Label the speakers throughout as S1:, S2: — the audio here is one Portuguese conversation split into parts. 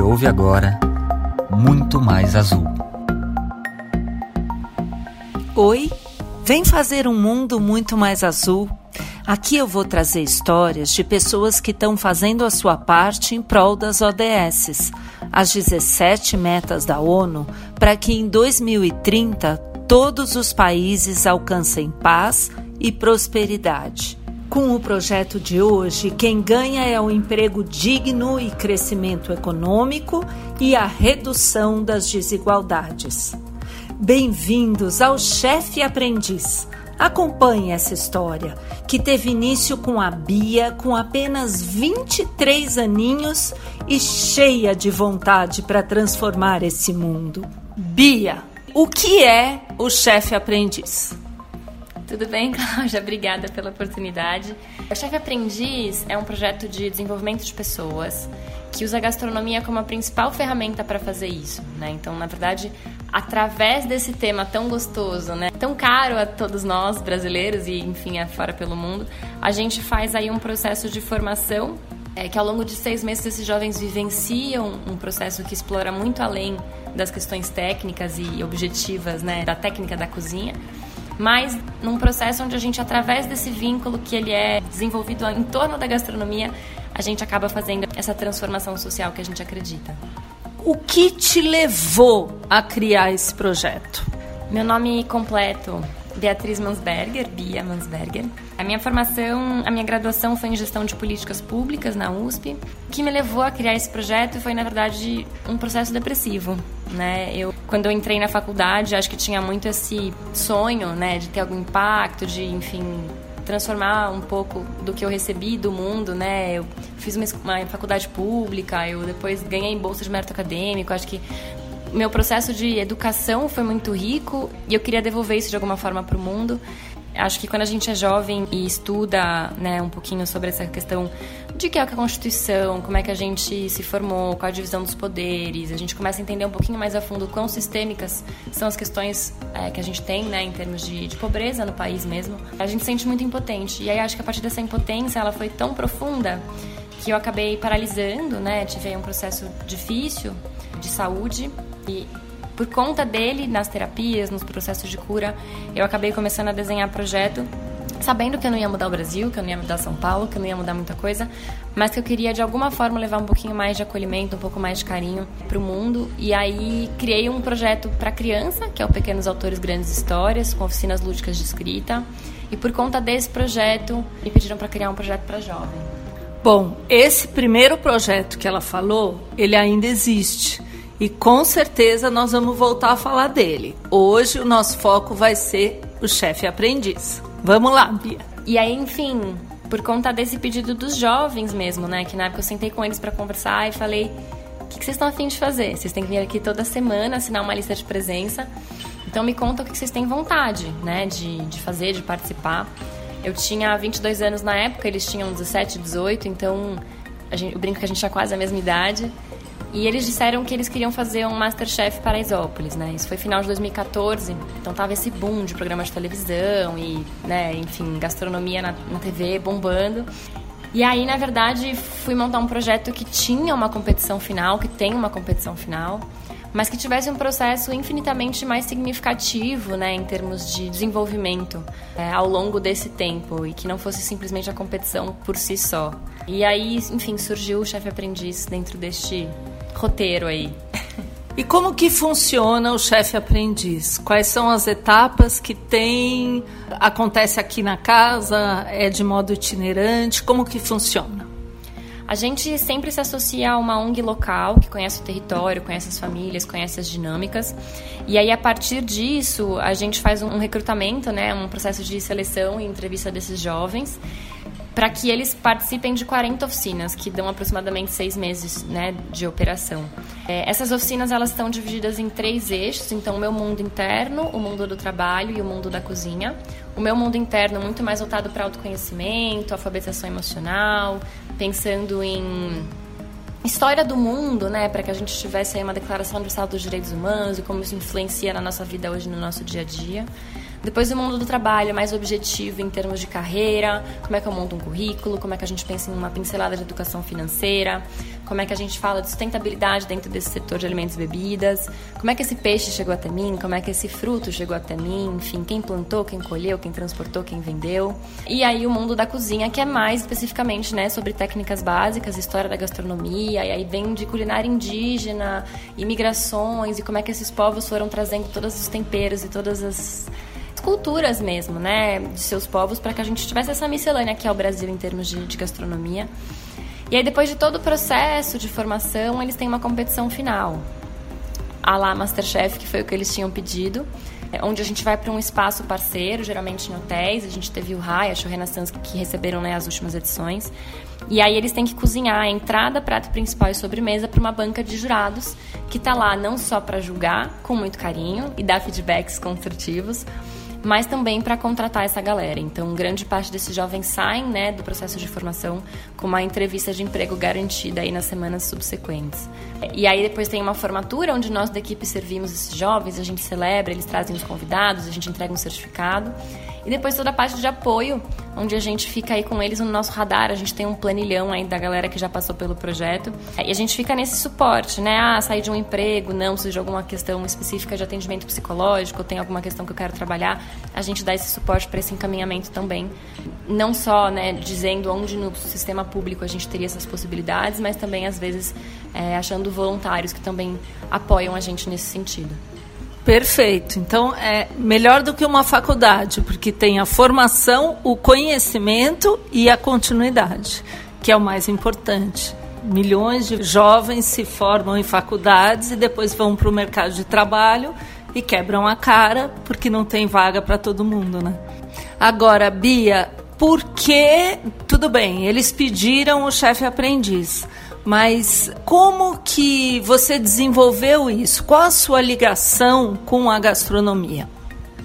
S1: Você ouve agora Muito Mais Azul.
S2: Oi, vem fazer um mundo muito mais azul. Aqui eu vou trazer histórias de pessoas que estão fazendo a sua parte em prol das ODSs, as 17 metas da ONU, para que em 2030 todos os países alcancem paz e prosperidade. Com o projeto de hoje, quem ganha é o emprego digno e crescimento econômico e a redução das desigualdades. Bem-vindos ao Chefe Aprendiz. Acompanhe essa história, que teve início com a Bia com apenas 23 aninhos e cheia de vontade para transformar esse mundo. Bia, o que é o Chefe Aprendiz?
S3: Tudo bem, Cláudia? Obrigada pela oportunidade. O Chefe Aprendiz é um projeto de desenvolvimento de pessoas que usa a gastronomia como a principal ferramenta para fazer isso, né? Então, na verdade, através desse tema tão gostoso, né? Tão caro a todos nós brasileiros e, enfim, afora pelo mundo, a gente faz aí um processo de formação é, que ao longo de seis meses esses jovens vivenciam um processo que explora muito além das questões técnicas e objetivas, né? Da técnica da cozinha mas num processo onde a gente, através desse vínculo que ele é desenvolvido em torno da gastronomia, a gente acaba fazendo essa transformação social que a gente acredita.
S2: O que te levou a criar esse projeto?
S3: Meu nome completo Beatriz Mansberger, Bia Mansberger. A minha formação, a minha graduação foi em gestão de políticas públicas na USP. O que me levou a criar esse projeto foi, na verdade, um processo depressivo. Né? Eu, quando eu entrei na faculdade, acho que tinha muito esse sonho, né, de ter algum impacto, de, enfim, transformar um pouco do que eu recebi do mundo, né? Eu fiz uma, uma faculdade pública, eu depois ganhei bolsa de mérito acadêmico, acho que meu processo de educação foi muito rico e eu queria devolver isso de alguma forma para o mundo. Acho que quando a gente é jovem e estuda né, um pouquinho sobre essa questão de que é a Constituição, como é que a gente se formou, qual a divisão dos poderes, a gente começa a entender um pouquinho mais a fundo quão sistêmicas são as questões é, que a gente tem né, em termos de, de pobreza no país mesmo, a gente se sente muito impotente. E aí acho que a partir dessa impotência ela foi tão profunda que eu acabei paralisando, né? Tive um processo difícil de saúde e por conta dele, nas terapias, nos processos de cura, eu acabei começando a desenhar projeto, sabendo que eu não ia mudar o Brasil, que eu não ia mudar São Paulo, que eu não ia mudar muita coisa, mas que eu queria de alguma forma levar um pouquinho mais de acolhimento, um pouco mais de carinho para o mundo. E aí criei um projeto para criança, que é o Pequenos Autores Grandes Histórias, com oficinas lúdicas de escrita. E por conta desse projeto, me pediram para criar um projeto para jovem.
S2: Bom, esse primeiro projeto que ela falou, ele ainda existe. E com certeza nós vamos voltar a falar dele. Hoje o nosso foco vai ser o chefe aprendiz. Vamos lá, Bia.
S3: E aí, enfim, por conta desse pedido dos jovens mesmo, né? Que na época eu sentei com eles para conversar e falei: o que, vocês estão afim de fazer? Vocês têm que vir aqui toda semana, assinar uma lista de presença. Então me conta o que vocês têm vontade, né? De, de fazer, de participar. Eu tinha 22 anos na época, eles tinham 17, 18, então a gente, eu brinco que a gente tinha quase a mesma idade. E eles disseram que eles queriam fazer um Masterchef Paraisópolis, né? Isso foi final de 2014, então tava esse boom de programas de televisão e, né, enfim, gastronomia na, na TV bombando. E aí, na verdade, fui montar um projeto que tinha uma competição final, que tem uma competição final, mas que tivesse um processo infinitamente mais significativo, né, em termos de desenvolvimento é, ao longo desse tempo e que não fosse simplesmente a competição por si só. E aí, enfim, surgiu o chefe aprendiz dentro deste roteiro aí.
S2: E como que funciona o chefe aprendiz? Quais são as etapas que tem? Acontece aqui na casa? É de modo itinerante? Como que funciona?
S3: A gente sempre se associa a uma ONG local que conhece o território, conhece as famílias, conhece as dinâmicas. E aí, a partir disso, a gente faz um recrutamento, né, um processo de seleção e entrevista desses jovens para que eles participem de 40 oficinas, que dão aproximadamente seis meses né, de operação. É, essas oficinas elas estão divididas em três eixos, então o meu mundo interno, o mundo do trabalho e o mundo da cozinha. O meu mundo interno muito mais voltado para autoconhecimento, alfabetização emocional, pensando em história do mundo, né, para que a gente tivesse aí uma declaração universal dos direitos humanos e como isso influencia na nossa vida hoje, no nosso dia a dia. Depois o mundo do trabalho, mais objetivo em termos de carreira, como é que eu monto um currículo, como é que a gente pensa em uma pincelada de educação financeira, como é que a gente fala de sustentabilidade dentro desse setor de alimentos e bebidas, como é que esse peixe chegou até mim, como é que esse fruto chegou até mim, enfim, quem plantou, quem colheu, quem transportou, quem vendeu. E aí o mundo da cozinha, que é mais especificamente, né, sobre técnicas básicas, história da gastronomia, e aí vem de culinária indígena, imigrações e como é que esses povos foram trazendo todos os temperos e todas as culturas mesmo, né, de seus povos, para que a gente tivesse essa miscelânea aqui ao Brasil em termos de, de, gastronomia. E aí, depois de todo o processo de formação, eles têm uma competição final. A lá Masterchef, que foi o que eles tinham pedido, é onde a gente vai para um espaço parceiro, geralmente em hotéis. A gente teve o Rai, a Show Renaissance, que receberam né, as últimas edições. E aí eles têm que cozinhar a entrada, prato principal e sobremesa para uma banca de jurados que está lá não só para julgar com muito carinho e dar feedbacks construtivos, mas também para contratar essa galera. Então, grande parte desses jovens saem né, do processo de formação com uma entrevista de emprego garantida aí nas semanas subsequentes. E aí depois tem uma formatura onde nós da equipe servimos esses jovens, a gente celebra, eles trazem os convidados, a gente entrega um certificado. E depois toda a parte de apoio, onde a gente fica aí com eles no nosso radar. A gente tem um planilhão aí da galera que já passou pelo projeto. E a gente fica nesse suporte, né? Ah, sair de um emprego, não, preciso de alguma questão específica de atendimento psicológico, tem alguma questão que eu quero trabalhar. A gente dá esse suporte para esse encaminhamento também. Não só, né, dizendo onde no sistema público a gente teria essas possibilidades, mas também, às vezes, é, achando voluntários que também apoiam a gente nesse sentido.
S2: Perfeito. Então é melhor do que uma faculdade, porque tem a formação, o conhecimento e a continuidade, que é o mais importante. Milhões de jovens se formam em faculdades e depois vão para o mercado de trabalho e quebram a cara porque não tem vaga para todo mundo, né? Agora, Bia, por que tudo bem? Eles pediram o chefe aprendiz. Mas como que você desenvolveu isso? Qual a sua ligação com a gastronomia?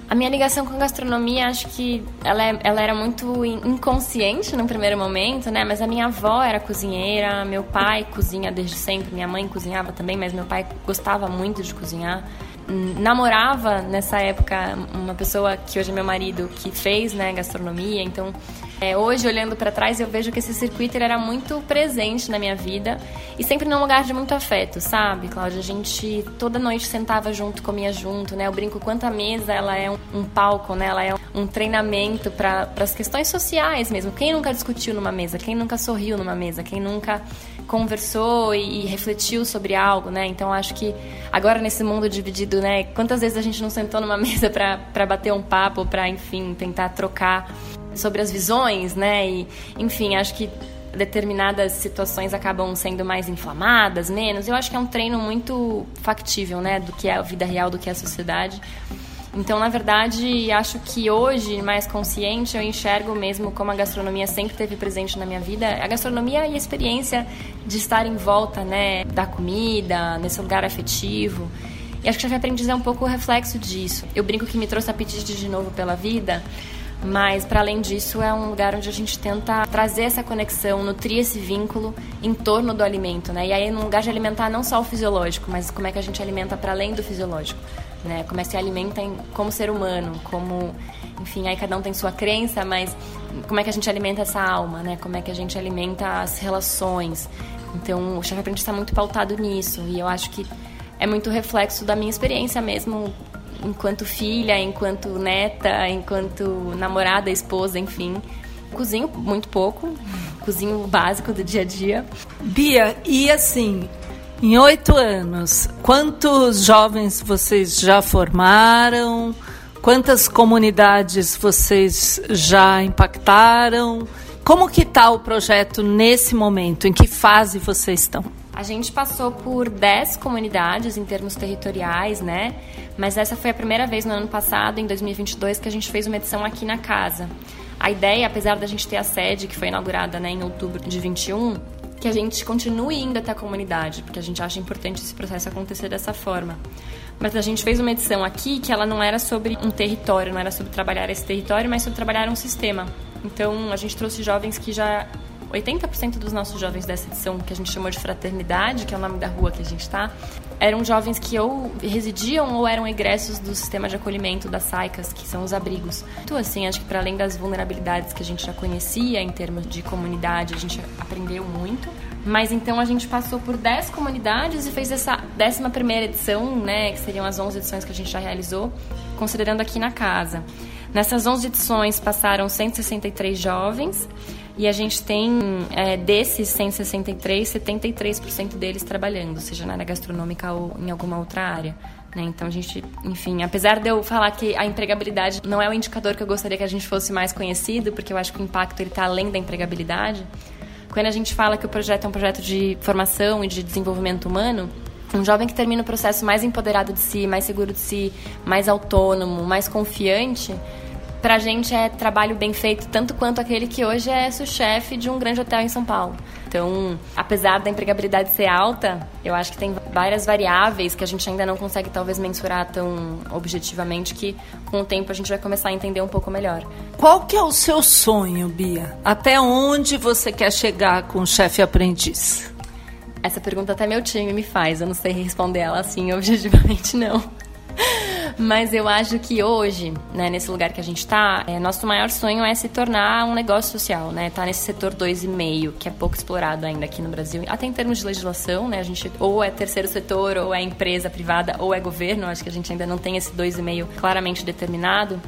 S3: A minha ligação com a gastronomia, acho que ela, é, ela era muito inconsciente no primeiro momento, né? Mas a minha avó era cozinheira, meu pai cozinha desde sempre, minha mãe cozinhava também, mas meu pai gostava muito de cozinhar. Namorava nessa época uma pessoa que hoje é meu marido que fez, né, gastronomia, então é, hoje, olhando para trás, eu vejo que esse circuito era muito presente na minha vida e sempre num lugar de muito afeto, sabe, Cláudia? A gente toda noite sentava junto, comia junto, né? Eu brinco quanto a mesa ela é um, um palco, né? Ela é um treinamento para as questões sociais mesmo. Quem nunca discutiu numa mesa? Quem nunca sorriu numa mesa? Quem nunca conversou e, e refletiu sobre algo, né? Então acho que agora nesse mundo dividido, né? Quantas vezes a gente não sentou numa mesa para bater um papo, para enfim tentar trocar sobre as visões, né? E, enfim, acho que determinadas situações acabam sendo mais inflamadas, menos. Eu acho que é um treino muito factível, né, do que é a vida real, do que é a sociedade. Então, na verdade, acho que hoje, mais consciente, eu enxergo mesmo como a gastronomia sempre teve presente na minha vida. A gastronomia e a experiência de estar em volta, né, da comida, nesse lugar afetivo. E acho que a Chefe Aprendiz é um pouco o reflexo disso. Eu brinco que me trouxe apetite de novo pela vida, mas, para além disso, é um lugar onde a gente tenta trazer essa conexão, nutrir esse vínculo em torno do alimento, né? E aí, num lugar de alimentar não só o fisiológico, mas como é que a gente alimenta para além do fisiológico, né? Como é que se alimenta em, como ser humano, como... Enfim, aí cada um tem sua crença, mas como é que a gente alimenta essa alma, né? Como é que a gente alimenta as relações. Então, o Chefe Aprendiz está muito pautado nisso. E eu acho que é muito reflexo da minha experiência mesmo enquanto filha, enquanto neta, enquanto namorada, esposa, enfim. Cozinho muito pouco, cozinho básico do dia a dia.
S2: Bia, e assim, em oito anos, quantos jovens vocês já formaram? Quantas comunidades vocês já impactaram? Como que está o projeto nesse momento? Em que fase vocês estão?
S3: A gente passou por 10 comunidades em termos territoriais, né? Mas essa foi a primeira vez no ano passado, em 2022, que a gente fez uma edição aqui na casa. A ideia, apesar da gente ter a sede, que foi inaugurada né, em outubro de 21, que a gente continue indo até a comunidade, porque a gente acha importante esse processo acontecer dessa forma. Mas a gente fez uma edição aqui que ela não era sobre um território, não era sobre trabalhar esse território, mas sobre trabalhar um sistema. Então a gente trouxe jovens que já 80% dos nossos jovens dessa edição, que a gente chamou de Fraternidade, que é o nome da rua que a gente está, eram jovens que ou residiam ou eram egressos do sistema de acolhimento das SAICAS, que são os abrigos. Então, assim, acho que para além das vulnerabilidades que a gente já conhecia em termos de comunidade, a gente aprendeu muito. Mas então a gente passou por 10 comunidades e fez essa 11 primeira edição, né, que seriam as 11 edições que a gente já realizou, considerando aqui na casa. Nessas 11 edições passaram 163 jovens e a gente tem, é, desses 163, 73% deles trabalhando, seja na área gastronômica ou em alguma outra área. Né? Então a gente, enfim, apesar de eu falar que a empregabilidade não é o indicador que eu gostaria que a gente fosse mais conhecido, porque eu acho que o impacto está além da empregabilidade, quando a gente fala que o projeto é um projeto de formação e de desenvolvimento humano, um jovem que termina o processo mais empoderado de si, mais seguro de si, mais autônomo, mais confiante, pra gente é trabalho bem feito, tanto quanto aquele que hoje é sous-chefe de um grande hotel em São Paulo. Então, apesar da empregabilidade ser alta, eu acho que tem várias variáveis que a gente ainda não consegue talvez mensurar tão objetivamente que com o tempo a gente vai começar a entender um pouco melhor.
S2: Qual que é o seu sonho, Bia? Até onde você quer chegar com o chefe aprendiz?
S3: Essa pergunta até meu time me faz, eu não sei responder ela assim objetivamente não. Mas eu acho que hoje, né, nesse lugar que a gente está, é, nosso maior sonho é se tornar um negócio social, né? Tá nesse setor 2,5, que é pouco explorado ainda aqui no Brasil. Até em termos de legislação, né? A gente ou é terceiro setor, ou é empresa privada, ou é governo. Acho que a gente ainda não tem esse 2,5 claramente determinado.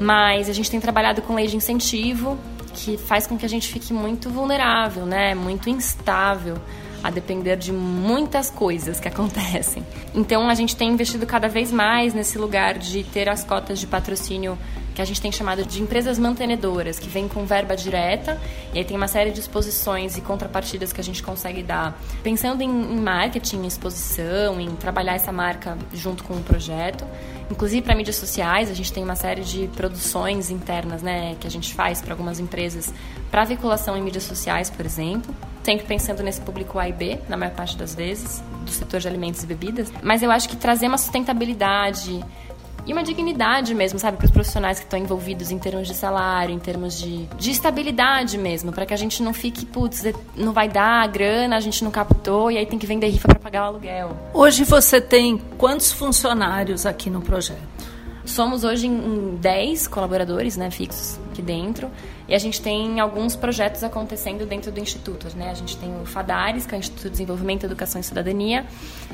S3: Mas a gente tem trabalhado com lei de incentivo, que faz com que a gente fique muito vulnerável, né? Muito instável a depender de muitas coisas que acontecem. Então a gente tem investido cada vez mais nesse lugar de ter as cotas de patrocínio que a gente tem chamado de empresas mantenedoras, que vem com verba direta, e aí tem uma série de exposições e contrapartidas que a gente consegue dar, pensando em, em marketing, em exposição, em trabalhar essa marca junto com o projeto. Inclusive para mídias sociais, a gente tem uma série de produções internas, né, que a gente faz para algumas empresas para vinculação em mídias sociais, por exemplo sempre pensando nesse público A e B, na maior parte das vezes, do setor de alimentos e bebidas. Mas eu acho que trazer uma sustentabilidade e uma dignidade mesmo, sabe, para os profissionais que estão envolvidos em termos de salário, em termos de, de estabilidade mesmo, para que a gente não fique, putz, não vai dar a grana, a gente não captou e aí tem que vender rifa para pagar o aluguel.
S2: Hoje você tem quantos funcionários aqui no projeto?
S3: Somos hoje em 10 colaboradores né, fixos aqui dentro e a gente tem alguns projetos acontecendo dentro do Instituto. Né? A gente tem o FADARES, que é o Instituto de Desenvolvimento, Educação e Cidadania.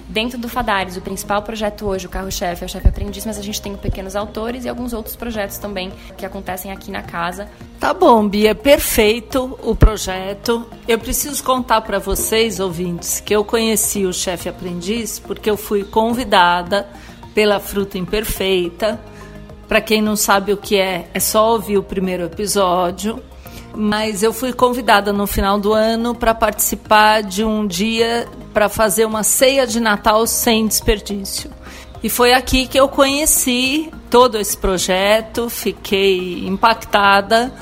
S3: Dentro do FADARES, o principal projeto hoje, o carro-chefe, é o chefe aprendiz, mas a gente tem Pequenos Autores e alguns outros projetos também que acontecem aqui na casa.
S2: Tá bom, Bia, perfeito o projeto. Eu preciso contar para vocês, ouvintes, que eu conheci o chefe aprendiz porque eu fui convidada pela Fruta Imperfeita. Para quem não sabe o que é, é só ouvir o primeiro episódio. Mas eu fui convidada no final do ano para participar de um dia para fazer uma ceia de Natal sem desperdício. E foi aqui que eu conheci todo esse projeto, fiquei impactada.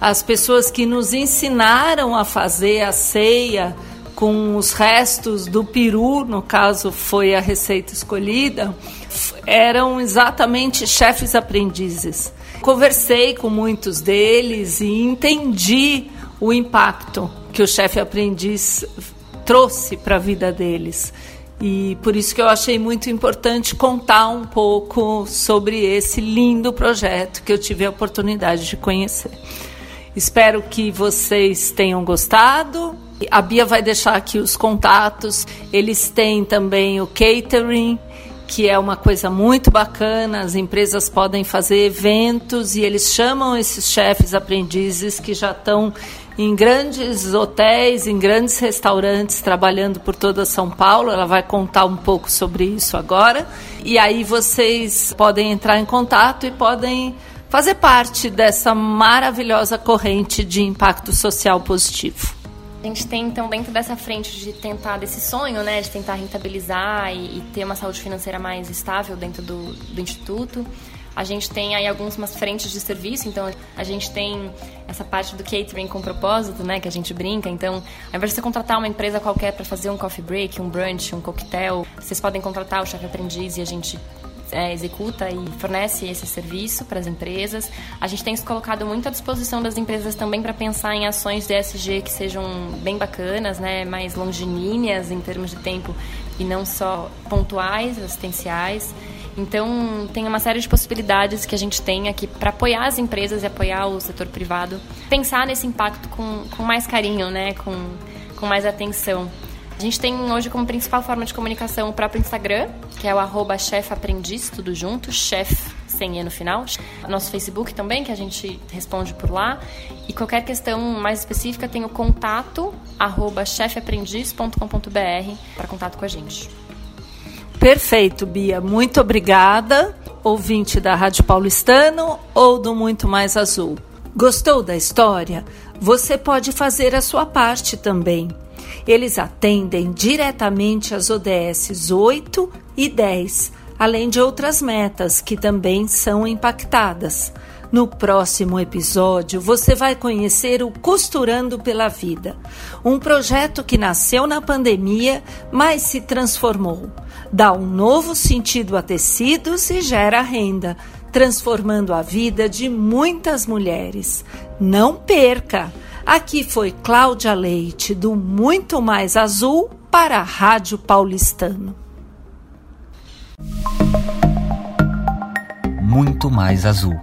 S2: As pessoas que nos ensinaram a fazer a ceia com os restos do peru, no caso foi a receita escolhida, eram exatamente chefes aprendizes. Conversei com muitos deles e entendi o impacto que o chefe aprendiz trouxe para a vida deles. E por isso que eu achei muito importante contar um pouco sobre esse lindo projeto que eu tive a oportunidade de conhecer. Espero que vocês tenham gostado. A Bia vai deixar aqui os contatos. Eles têm também o catering, que é uma coisa muito bacana. As empresas podem fazer eventos e eles chamam esses chefes aprendizes que já estão em grandes hotéis, em grandes restaurantes, trabalhando por toda São Paulo. Ela vai contar um pouco sobre isso agora. E aí vocês podem entrar em contato e podem fazer parte dessa maravilhosa corrente de impacto social positivo.
S3: A gente tem, então, dentro dessa frente de tentar, desse sonho, né, de tentar rentabilizar e, e ter uma saúde financeira mais estável dentro do, do Instituto, a gente tem aí algumas frentes de serviço, então a gente tem essa parte do catering com propósito, né, que a gente brinca. Então, ao invés de você contratar uma empresa qualquer para fazer um coffee break, um brunch, um coquetel, vocês podem contratar o chefe aprendiz e a gente é, executa e fornece esse serviço para as empresas. A gente tem se colocado muito à disposição das empresas também para pensar em ações de ESG que sejam bem bacanas, né, mais longilíneas em termos de tempo e não só pontuais, assistenciais. Então, tem uma série de possibilidades que a gente tem aqui para apoiar as empresas e apoiar o setor privado. Pensar nesse impacto com, com mais carinho, né? com, com mais atenção. A gente tem hoje como principal forma de comunicação o próprio Instagram, que é o arroba chefaprendiz, tudo junto, chef sem E no final. Nosso Facebook também, que a gente responde por lá. E qualquer questão mais específica tem o contato arroba chefaprendiz.com.br para contato com a gente.
S2: Perfeito, Bia. Muito obrigada, ouvinte da Rádio Paulistano ou do Muito Mais Azul. Gostou da história? Você pode fazer a sua parte também. Eles atendem diretamente às ODS 8 e 10, além de outras metas que também são impactadas. No próximo episódio, você vai conhecer o Costurando pela Vida, um projeto que nasceu na pandemia, mas se transformou. Dá um novo sentido a tecidos e gera renda, transformando a vida de muitas mulheres. Não perca! Aqui foi Cláudia Leite, do Muito Mais Azul, para a Rádio Paulistano.
S1: Muito Mais Azul